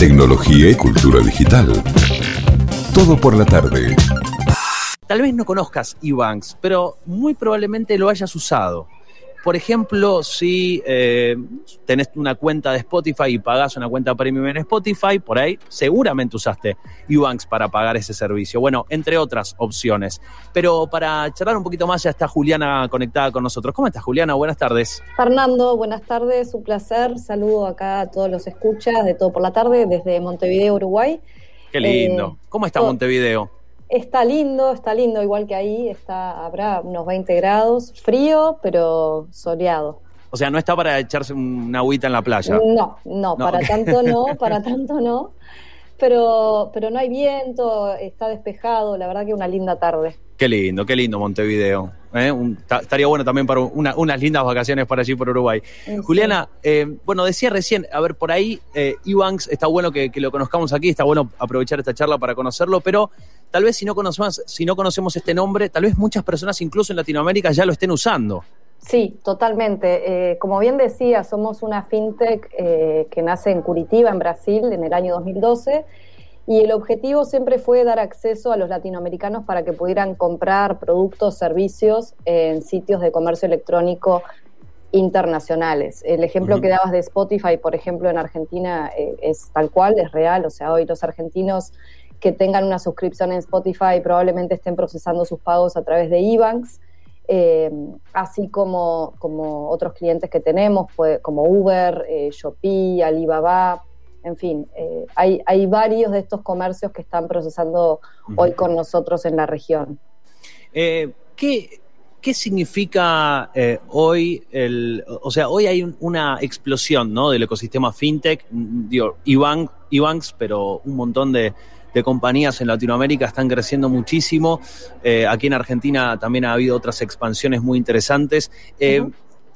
tecnología y cultura digital. Todo por la tarde. Tal vez no conozcas eBanks, pero muy probablemente lo hayas usado. Por ejemplo, si eh, tenés una cuenta de Spotify y pagás una cuenta premium en Spotify, por ahí seguramente usaste Ebanks para pagar ese servicio. Bueno, entre otras opciones. Pero para charlar un poquito más, ya está Juliana conectada con nosotros. ¿Cómo estás, Juliana? Buenas tardes. Fernando, buenas tardes, un placer. Saludo acá a todos los escuchas de todo por la tarde desde Montevideo, Uruguay. Qué lindo. Eh, ¿Cómo está Montevideo? Está lindo, está lindo, igual que ahí, está, habrá unos 20 grados, frío, pero soleado. O sea, no está para echarse una agüita en la playa. No, no, para tanto no, para tanto no. Pero, pero no hay viento, está despejado, la verdad que una linda tarde. Qué lindo, qué lindo Montevideo. ¿eh? estaría bueno también para unas lindas vacaciones para allí por Uruguay. Juliana, eh, bueno, decía recién, a ver, por ahí eh, está bueno que, lo conozcamos aquí, está bueno aprovechar esta charla para conocerlo, pero tal vez si no conocemos, si no conocemos este nombre, tal vez muchas personas incluso en Latinoamérica ya lo estén usando. Sí, totalmente. Eh, como bien decía, somos una fintech que nace en Curitiba, en Brasil, en el año 2012 y el objetivo siempre fue dar acceso a los latinoamericanos para que pudieran comprar productos, servicios en sitios de comercio electrónico internacionales. El ejemplo que dabas de Spotify, por ejemplo, en Argentina eh, es tal cual, es real. O sea, hoy los argentinos que tengan una suscripción en Spotify probablemente estén procesando sus pagos a través de eBanks. Eh, así como, como otros clientes que tenemos, como Uber, eh, Shopee, Alibaba, en fin, eh, hay, hay varios de estos comercios que están procesando hoy con nosotros en la región. ¿qué, ¿Qué significa hoy el, o sea, hoy hay una explosión ¿no? del ecosistema fintech, digo, Ebanks, pero un montón de, compañías en Latinoamérica están creciendo muchísimo. aquí en Argentina también ha habido otras expansiones muy interesantes.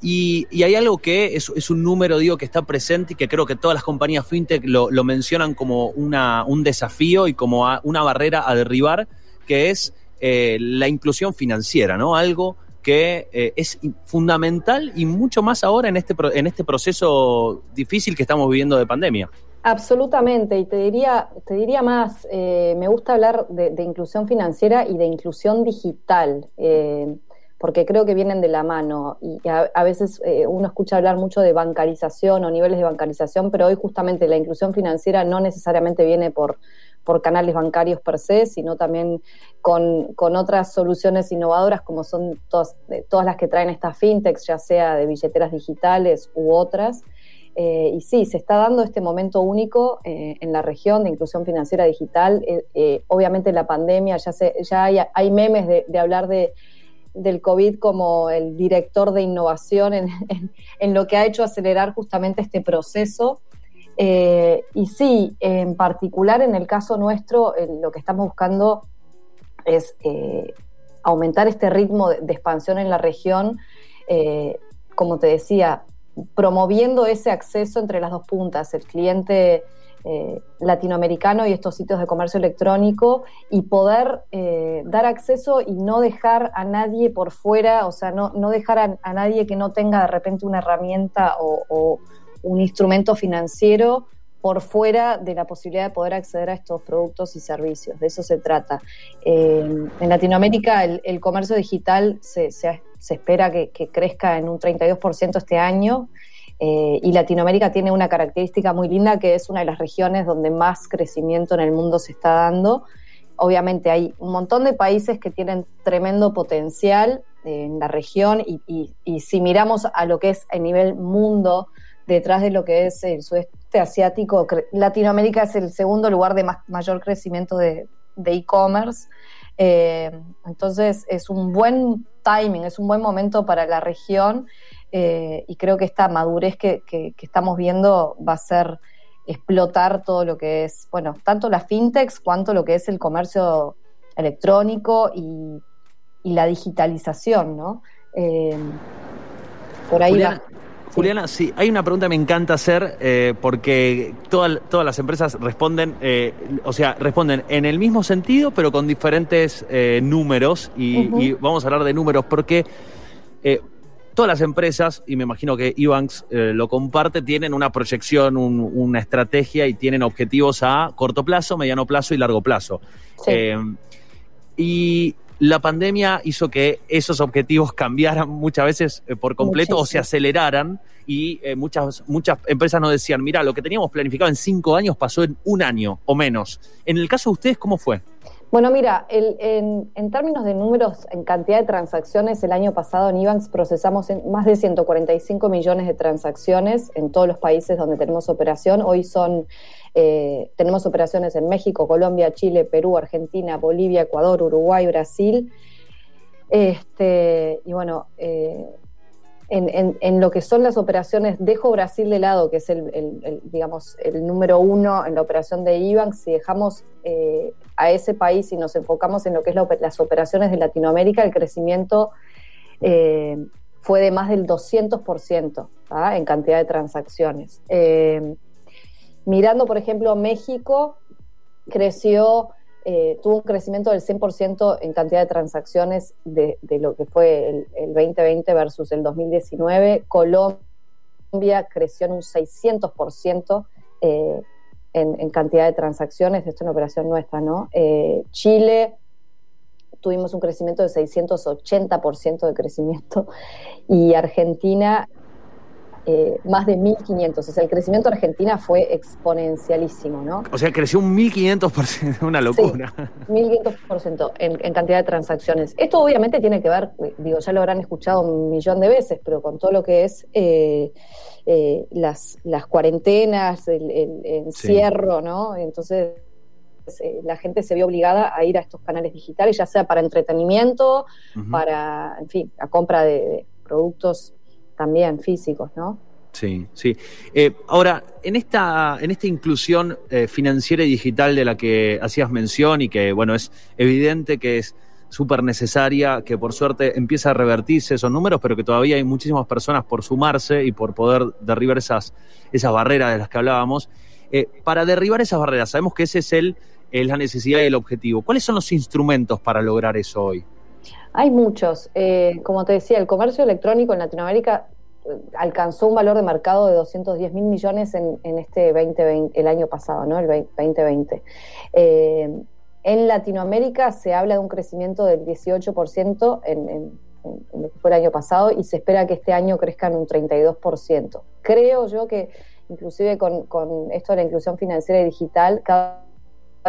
Y, hay algo que es, un número, digo, que está presente y que creo que todas las compañías fintech lo, mencionan como una, un desafío y como una barrera a derribar, que es eh, la inclusión financiera, ¿no? Algo que eh, es fundamental y mucho más ahora en este, en este proceso difícil que estamos viviendo de pandemia. Absolutamente, y te diría, te diría más, eh, me gusta hablar de, inclusión financiera y de inclusión digital porque creo que vienen de la mano y a, veces eh, uno escucha hablar mucho de bancarización o niveles de bancarización, pero hoy justamente la inclusión financiera no necesariamente viene por, por canales bancarios per se, sino también con, otras soluciones innovadoras como son todas, eh, todas las que traen estas fintechs, ya sea de billeteras digitales u otras. Eh, y sí, se está dando este momento único en la región de inclusión financiera digital. obviamente la pandemia, ya, hay, memes de hablar de del COVID como el director de innovación en, lo que ha hecho acelerar justamente este proceso. Eh, y sí, en particular en el caso nuestro, lo que estamos buscando es eh, aumentar este ritmo de, expansión en la región, eh, como te decía, promoviendo ese acceso entre las dos puntas, el cliente eh, latinoamericano y estos sitios de comercio electrónico y poder eh, dar acceso y no dejar a nadie por fuera, o sea, no, no dejar a, nadie que no tenga de repente una herramienta o, un instrumento financiero por fuera de la posibilidad de poder acceder a estos productos y servicios. De eso se trata. Eh, en Latinoamérica el, comercio digital se, se, espera que, crezca en un 32% este año eh, y Latinoamérica tiene una característica muy linda que es una de las regiones donde más crecimiento en el mundo se está dando. Obviamente hay un montón de países que tienen tremendo potencial eh, en la región y, si miramos a lo que es a nivel mundo, detrás de lo que es el sudeste asiático, Latinoamérica es el segundo lugar de mayor crecimiento de e-commerce. Eh, entonces es un buen timing, es un buen momento para la región eh, y creo que esta madurez que, estamos viendo va a ser explotar todo lo que es, bueno, tanto las fintechs cuanto lo que es el comercio electrónico y, la digitalización, ¿no? Eh, por ahí Juliana, Juliana, sí, hay una pregunta que me encanta hacer eh, porque todas las empresas responden, o sea, responden en el mismo sentido, pero con diferentes números. Y, y, vamos a hablar de números porque todas las empresas, y me imagino que Ebanks eh, lo comparte, tienen una proyección, una estrategia y tienen objetivos a corto plazo, mediano plazo y largo plazo. Eh, y la pandemia hizo que esos objetivos cambiaran muchas veces eh, por completo o se aceleraran y muchas, muchas empresas nos decían, mira, lo que teníamos planificado en cinco años pasó en un año o menos. En el caso de ustedes, ¿cómo fue? Bueno, mira, en, términos de números, en cantidad de transacciones, el año pasado en IBANX procesamos más de 145 millones de transacciones en todos los países donde tenemos operación. Hoy son, eh, tenemos operaciones en México, Colombia, Chile, Perú, Argentina, Bolivia, Ecuador, Uruguay, Brasil. Este, y bueno, eh, en, lo que son las operaciones, dejo Brasil de lado, que es el, digamos, el número uno en la operación de IBAN, si dejamos eh, a ese país y nos enfocamos en lo que es las operaciones de Latinoamérica, el crecimiento eh, fue de más del 200% ¿ah? en cantidad de transacciones. Eh, mirando, por ejemplo, México, creció eh, tuvo un crecimiento del 100% en cantidad de transacciones de, lo que fue el, 2020 versus el 2019. Colombia creció en un 600% eh, en, cantidad de transacciones. Esto es una operación nuestra, ¿no? Eh, Chile tuvimos un crecimiento de 680% de crecimiento y Argentina eh, más de 1.500. O sea, el crecimiento de Argentina fue exponencialísimo, ¿no? O sea, creció un 1.500%, una locura. Sí, 1.500% en, en cantidad de transacciones. Esto obviamente tiene que ver, digo, ya lo habrán escuchado un millón de veces, pero con todo lo que es eh, eh, las, las cuarentenas, el, encierro, ¿no? Entonces la gente se vio obligada a ir a estos canales digitales, ya sea para entretenimiento, para, en fin, la compra de productos también físicos, ¿no? Sí, sí. Eh, ahora, en esta, en esta inclusión eh, financiera y digital de la que hacías mención y que, bueno, es evidente que es súper necesaria, que por suerte empieza a revertirse esos números, pero que todavía hay muchísimas personas por sumarse y por poder derribar esas, esas barreras de las que hablábamos. Eh, para derribar esas barreras, sabemos que ese es el, la necesidad y el objetivo. ¿Cuáles son los instrumentos para lograr eso hoy? Hay muchos. Eh, como te decía, el comercio electrónico en Latinoamérica eh, alcanzó un valor de mercado de 210 mil millones en, este 2020, el año pasado, ¿no? El 2020. Eh, en Latinoamérica se habla de un crecimiento del 18% en, en, lo que fue el año pasado y se espera que este año crezca en un 32%. Creo yo que inclusive con, con esto de la inclusión financiera y digital, cada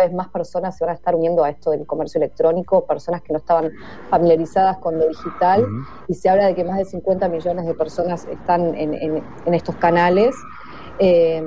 vez más personas se van a estar uniendo a esto del comercio electrónico, personas que no estaban familiarizadas con lo digital, y se habla de que más de 50 millones de personas están en, estos canales. Eh,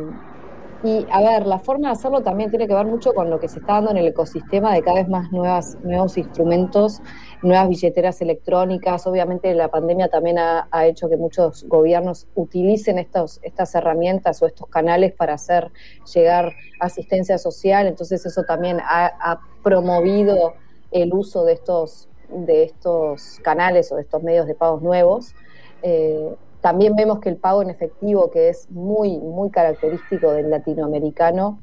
y a ver, la forma de hacerlo también tiene que ver mucho con lo que se está dando en el ecosistema de cada vez más nuevas, nuevos instrumentos, nuevas billeteras electrónicas. Obviamente la pandemia también ha, hecho que muchos gobiernos utilicen estos, estas herramientas o estos canales para hacer llegar asistencia social. Entonces eso también ha, promovido el uso de estos, de estos canales o de estos medios de pagos nuevos. Eh, también vemos que el pago en efectivo, que es muy, muy característico del latinoamericano,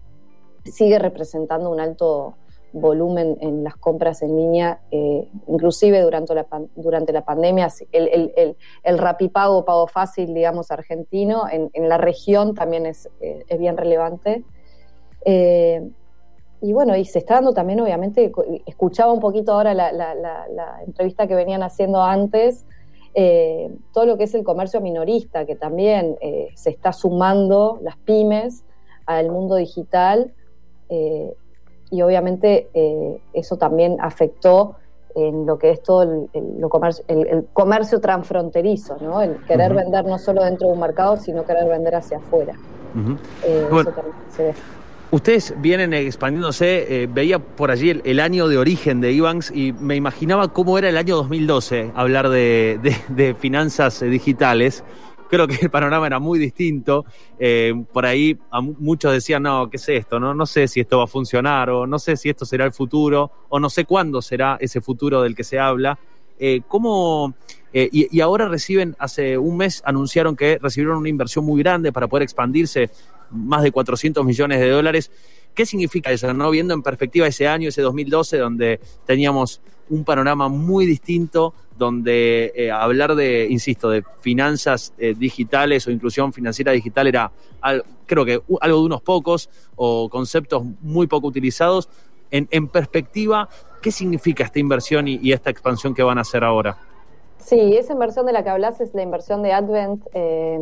sigue representando un alto volumen en las compras en línea, eh, inclusive durante la, durante la pandemia, el, el, el, el rapipago, pago fácil, digamos, argentino, en, la región también es, eh, bien relevante. Eh, y bueno, y se está dando también, obviamente, escuchaba un poquito ahora la, la entrevista que venían haciendo antes, todo lo que es el comercio minorista, que también se está sumando las pymes al mundo digital y obviamente eso también afectó en lo que es todo el, comercio, transfronterizo, ¿no? el querer vender no solo dentro de un mercado, sino querer vender hacia afuera. eso también se ve. Ustedes vienen expandiéndose, eh, veía por allí el, año de origen de Ibanks y me imaginaba cómo era el año 2012 hablar de, finanzas digitales. Creo que el panorama era muy distinto. Eh, por ahí muchos decían, no, ¿qué es esto? No, no sé si esto va a funcionar o no sé si esto será el futuro o no sé cuándo será ese futuro del que se habla. Eh, ¿Cómo, eh, y, ahora reciben, hace un mes anunciaron que recibieron una inversión muy grande para poder expandirse más de 400 millones de dólares. ¿Qué significa eso? ¿no? Viendo en perspectiva ese año, ese 2012, donde teníamos un panorama muy distinto, donde eh, hablar de, insisto, de finanzas eh, digitales o inclusión financiera digital era, creo que, algo de unos pocos o conceptos muy poco utilizados. En, perspectiva, ¿qué significa esta inversión y, esta expansión que van a hacer ahora? Sí, esa inversión de la que hablas es la inversión de Advent, eh,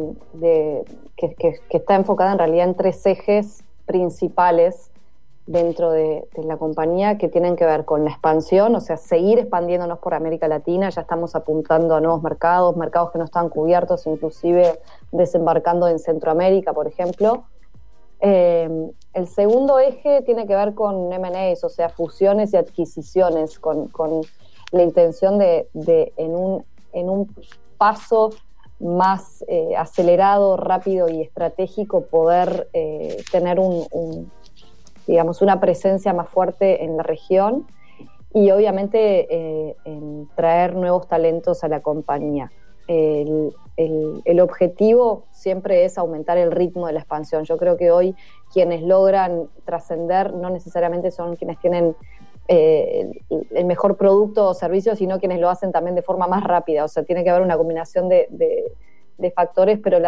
que, está enfocada en realidad en tres ejes principales dentro de, la compañía que tienen que ver con la expansión, o sea, seguir expandiéndonos por América Latina, ya estamos apuntando a nuevos mercados, mercados que no están cubiertos, inclusive desembarcando en Centroamérica, por ejemplo. Eh, el segundo eje tiene que ver con M&As, o sea, fusiones y adquisiciones, con, la intención de, en, un, en un paso más eh, acelerado, rápido y estratégico poder eh, tener un, digamos, una presencia más fuerte en la región y obviamente eh, traer nuevos talentos a la compañía. El, objetivo siempre es aumentar el ritmo de la expansión. Yo creo que hoy quienes logran trascender no necesariamente son quienes tienen eh, el mejor producto o servicio, sino quienes lo hacen también de forma más rápida. O sea, tiene que haber una combinación de, factores, pero el,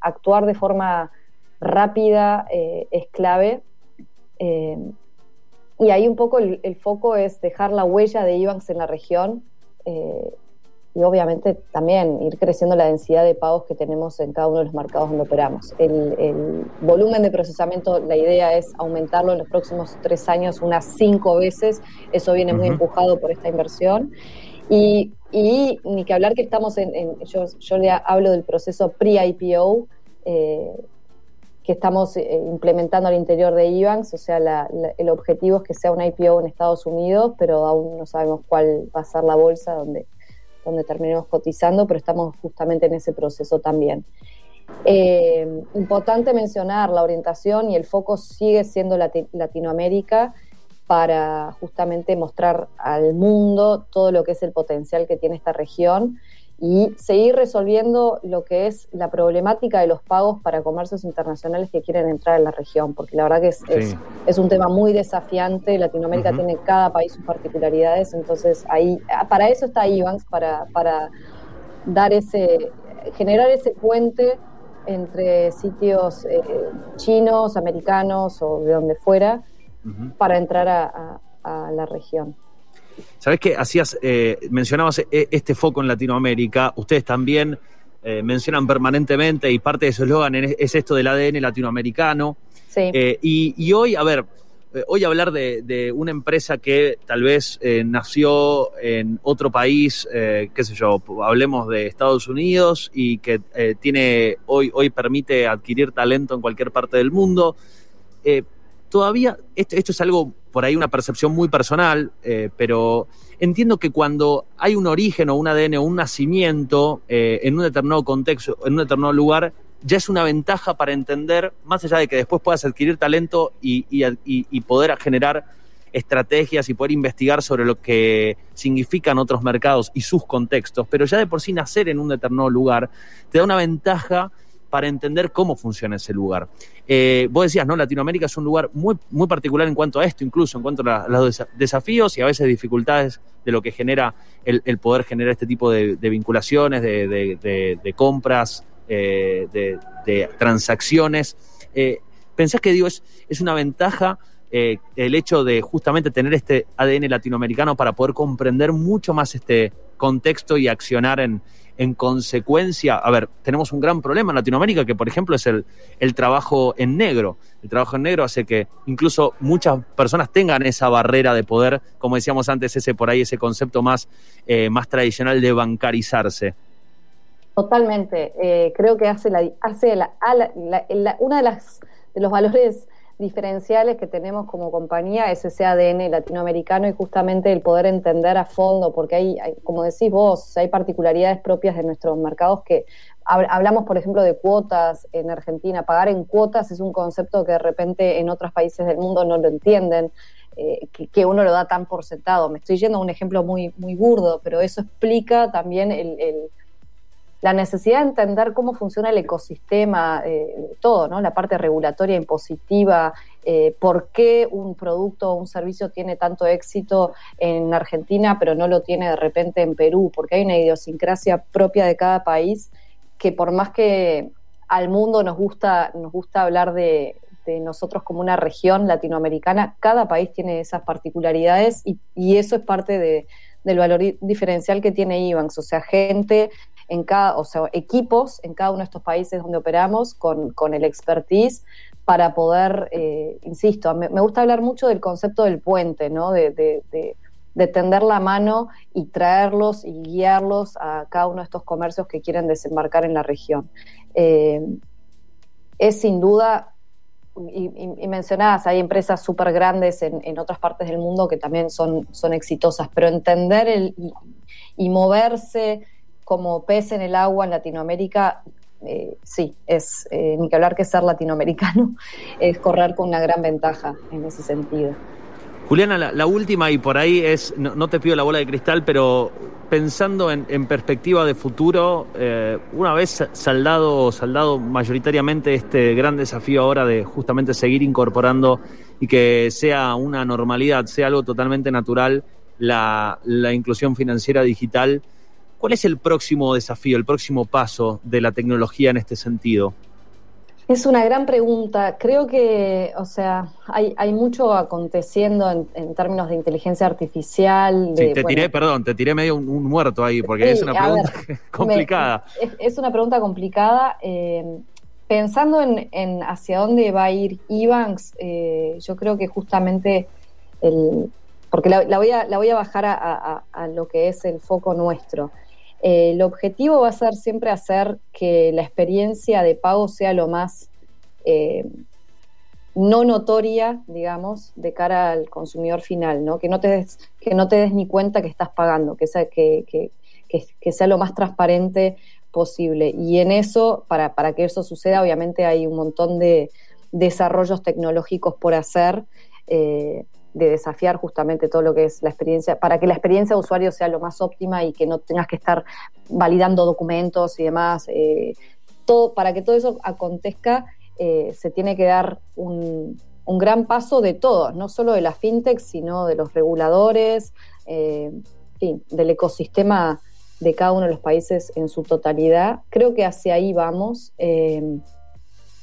actuar de forma rápida eh, es clave eh, y ahí un poco el, foco es dejar la huella de IBANX en la región y obviamente también ir creciendo la densidad de pagos que tenemos en cada uno de los mercados donde operamos. El, volumen de procesamiento, la idea es aumentarlo en los próximos tres años unas cinco veces, eso viene muy empujado por esta inversión. Y, ni que hablar que estamos en, yo, yo le hablo del proceso pre-IPO, eh, que estamos eh, implementando al interior de IBANX, o sea, el objetivo es que sea un IPO en Estados Unidos, pero aún no sabemos cuál va a ser la bolsa donde, donde terminemos cotizando, pero estamos justamente en ese proceso también. Eh, importante mencionar la orientación y el foco sigue siendo Latinoamérica para justamente mostrar al mundo todo lo que es el potencial que tiene esta región y seguir resolviendo lo que es la problemática de los pagos para comercios internacionales que quieren entrar en la región, porque la verdad que es, es, un tema muy desafiante, Latinoamérica tiene cada país sus particularidades, entonces ahí, para eso está IBANX, para, para dar ese, generar ese puente entre sitios eh, chinos, americanos o de donde fuera, para entrar a la región. Sabes que hacías, eh, mencionabas eh, este foco en Latinoamérica, ustedes también eh, mencionan permanentemente y parte de su eslogan es esto del ADN latinoamericano. Sí. Y, hoy, a ver, hoy hablar de, una empresa que tal vez nació en otro país, qué sé yo, hablemos de Estados Unidos y que tiene hoy, hoy permite adquirir talento en cualquier parte del mundo todavía, esto, esto, es algo por ahí una percepción muy personal, eh, pero entiendo que cuando hay un origen o un ADN o un nacimiento eh, en un determinado contexto, en un determinado lugar, ya es una ventaja para entender, más allá de que después puedas adquirir talento y, y poder generar estrategias y poder investigar sobre lo que significan otros mercados y sus contextos, pero ya de por sí nacer en un determinado lugar te da una ventaja para entender cómo funciona ese lugar. Eh, vos decías, ¿no? Latinoamérica es un lugar muy, muy particular en cuanto a esto, incluso en cuanto a, los desafíos y a veces dificultades de lo que genera el, poder generar este tipo de, vinculaciones, de, compras, eh, de, transacciones. Eh, ¿Pensás que digo, es, es una ventaja el hecho de justamente tener este ADN latinoamericano para poder comprender mucho más este contexto y accionar en, en consecuencia, a ver, tenemos un gran problema en Latinoamérica que, por ejemplo, es el, el trabajo en negro. El trabajo en negro hace que incluso muchas personas tengan esa barrera de poder, como decíamos antes, ese por ahí, ese concepto más, eh, más tradicional de bancarizarse. Totalmente. Eh, creo que hace, la, hace la, una de las de los valores diferenciales que tenemos como compañía es ese ADN latinoamericano y justamente el poder entender a fondo, porque hay, como decís vos, hay particularidades propias de nuestros mercados que hablamos, por ejemplo, de cuotas en Argentina. Pagar en cuotas es un concepto que de repente en otros países del mundo no lo entienden. Eh, que, uno lo da tan por sentado. Me estoy yendo a un ejemplo muy, muy burdo, pero eso explica también el la necesidad de entender cómo funciona el ecosistema, eh, todo, ¿no? La parte regulatoria impositiva, eh, por qué un producto o un servicio tiene tanto éxito en Argentina, pero no lo tiene de repente en Perú, porque hay una idiosincrasia propia de cada país que por más que al mundo nos gusta, nos gusta hablar de, nosotros como una región latinoamericana, cada país tiene esas particularidades y, eso es parte de, del valor diferencial que tiene IBANX, o sea, gente en cada, o sea, equipos en cada uno de estos países donde operamos con, con el expertise para poder, eh, insisto, me, gusta hablar mucho del concepto del puente, ¿no? De, de, tender la mano y traerlos y guiarlos a cada uno de estos comercios que quieren desembarcar en la región. Eh, es sin duda, y, y, mencionadas, hay empresas súper grandes en, otras partes del mundo que también son, son exitosas, pero entender el, y moverse como pez en el agua en Latinoamérica, eh, sí, es eh, ni que hablar que ser latinoamericano, es correr con una gran ventaja en ese sentido. Juliana, la, última y por ahí es, no, te pido la bola de cristal, pero pensando en, perspectiva de futuro, eh, una vez saldado, saldado mayoritariamente este gran desafío ahora de justamente seguir incorporando y que sea una normalidad, sea algo totalmente natural, la, la inclusión financiera digital, ¿Cuál es el próximo desafío, el próximo paso de la tecnología en este sentido? Es una gran pregunta. Creo que, o sea, hay, mucho aconteciendo en, términos de inteligencia artificial. sí, te tiré, perdón, te tiré medio un, muerto ahí, porque es una pregunta complicada. es, una pregunta complicada. Eh, pensando en, hacia dónde va a ir Ivanx, eh, yo creo que justamente el, porque la, voy, a, la voy a bajar a, lo que es el foco nuestro. Eh, el objetivo va a ser siempre hacer que la experiencia de pago sea lo más eh, no notoria, digamos, de cara al consumidor final, ¿no? Que no te des, que no te des ni cuenta que estás pagando, que sea, que, sea lo más transparente posible. Y en eso, para, para que eso suceda, obviamente hay un montón de desarrollos tecnológicos por hacer. Eh, de desafiar justamente todo lo que es la experiencia, para que la experiencia de usuario sea lo más óptima y que no tengas que estar validando documentos y demás. Eh, todo, para que todo eso acontezca, eh, se tiene que dar un, gran paso de todos, no solo de la fintech, sino de los reguladores, eh, del ecosistema de cada uno de los países en su totalidad. Creo que hacia ahí vamos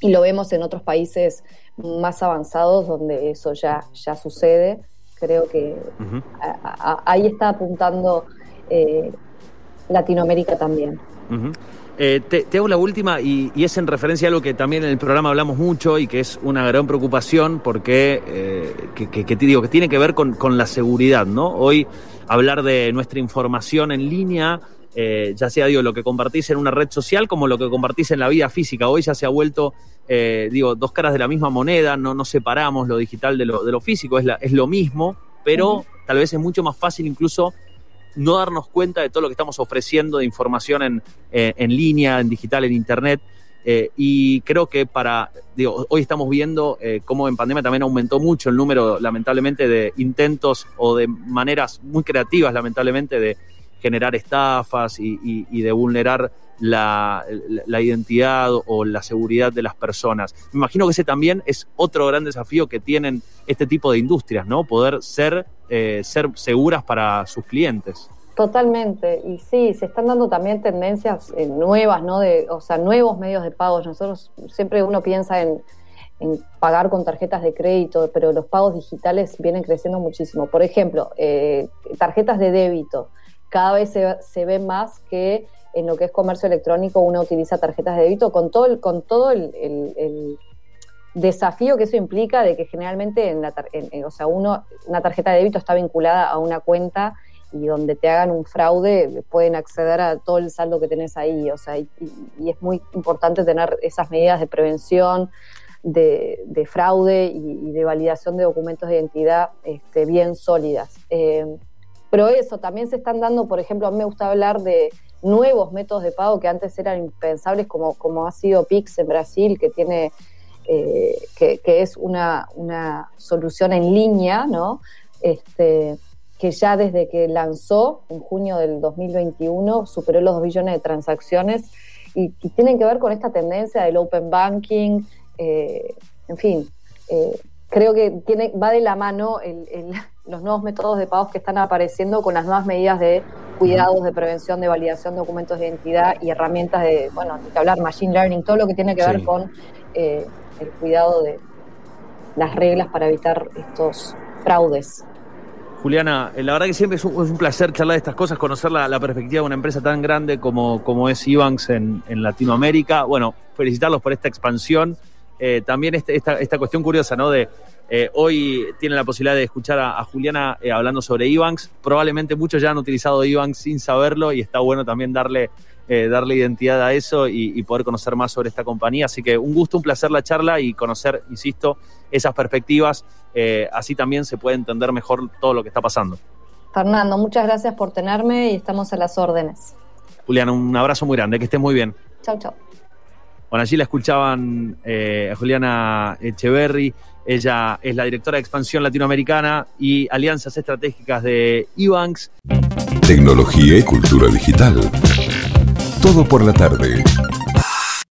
y lo vemos en otros países más avanzados donde eso ya, ya sucede. Creo que ahí está apuntando eh, Latinoamérica también. Eh, te, hago la última y, es en referencia a algo que también en el programa hablamos mucho y que es una gran preocupación porque eh, que, te digo que tiene que ver con, con, la seguridad, ¿no? Hoy hablar de nuestra información en línea eh, ya sea digo, lo que compartís en una red social como lo que compartís en la vida física. Hoy ya se ha vuelto, eh, digo, dos caras de la misma moneda, no nos separamos lo digital de lo, de lo físico, es, es lo mismo, pero tal vez es mucho más fácil incluso no darnos cuenta de todo lo que estamos ofreciendo de información en, eh, en línea, en digital, en internet. y creo que para, digo, hoy estamos viendo cómo en pandemia también aumentó mucho el número, lamentablemente, de intentos o de maneras muy creativas, lamentablemente, de, generar estafas y, de vulnerar la, identidad o la seguridad de las personas. Me imagino que ese también es otro gran desafío que tienen este tipo de industrias, ¿no? Poder ser, eh, ser seguras para sus clientes. Totalmente, y sí, se están dando también tendencias eh, nuevas, ¿no? De, o sea, nuevos medios de pago. Nosotros siempre uno piensa en, pagar con tarjetas de crédito, pero los pagos digitales vienen creciendo muchísimo. Por ejemplo, eh, tarjetas de débito cada vez se, ve más que en lo que es comercio electrónico uno utiliza tarjetas de débito con todo el, con todo el, desafío que eso implica de que generalmente en la, o sea, uno, una tarjeta de débito está vinculada a una cuenta y donde te hagan un fraude pueden acceder a todo el saldo que tenés ahí, o sea, y, es muy importante tener esas medidas de prevención, de, fraude y, de validación de documentos de identidad este, bien sólidas. Eh, pero eso, también se están dando, por ejemplo, a mí me gusta hablar de nuevos métodos de pago que antes eran impensables, como, como ha sido Pix en Brasil, que tiene eh, que, es una, una, solución en línea, ¿no? Este, que ya desde que lanzó en junio del 2021 superó los 2 billones de transacciones y, tienen que ver con esta tendencia del open banking, eh, en fin, eh, creo que tiene, va de la mano los nuevos métodos de pagos que están apareciendo con las nuevas medidas de cuidados, de prevención, de validación de documentos de identidad y herramientas de, bueno, hay que hablar, machine learning, todo lo que tiene que ver con eh, el cuidado de las reglas para evitar estos fraudes. Juliana, eh, la verdad que siempre es un, placer charlar de estas cosas, conocer la, perspectiva de una empresa tan grande como, como es Ibanks en, Latinoamérica. Bueno, felicitarlos por esta expansión. Eh, también este, esta, esta, cuestión curiosa, ¿no? De eh, hoy tienen la posibilidad de escuchar a, Juliana hablando sobre Ibanks. Probablemente muchos ya han utilizado Ibanks sin saberlo y está bueno también darle, darle identidad a eso y, y, poder conocer más sobre esta compañía. Así que un gusto, un placer la charla y conocer, insisto, esas perspectivas eh, así también se puede entender mejor todo lo que está pasando. Fernando, muchas gracias por tenerme y estamos a las órdenes. Julián, un abrazo muy grande, que estés muy bien. Chau, chau. Bueno, allí la escuchaban eh, a Juliana Echeverry, ella es la directora de expansión latinoamericana y alianzas estratégicas de Ebanks. Tecnología y cultura digital. Todo por la tarde.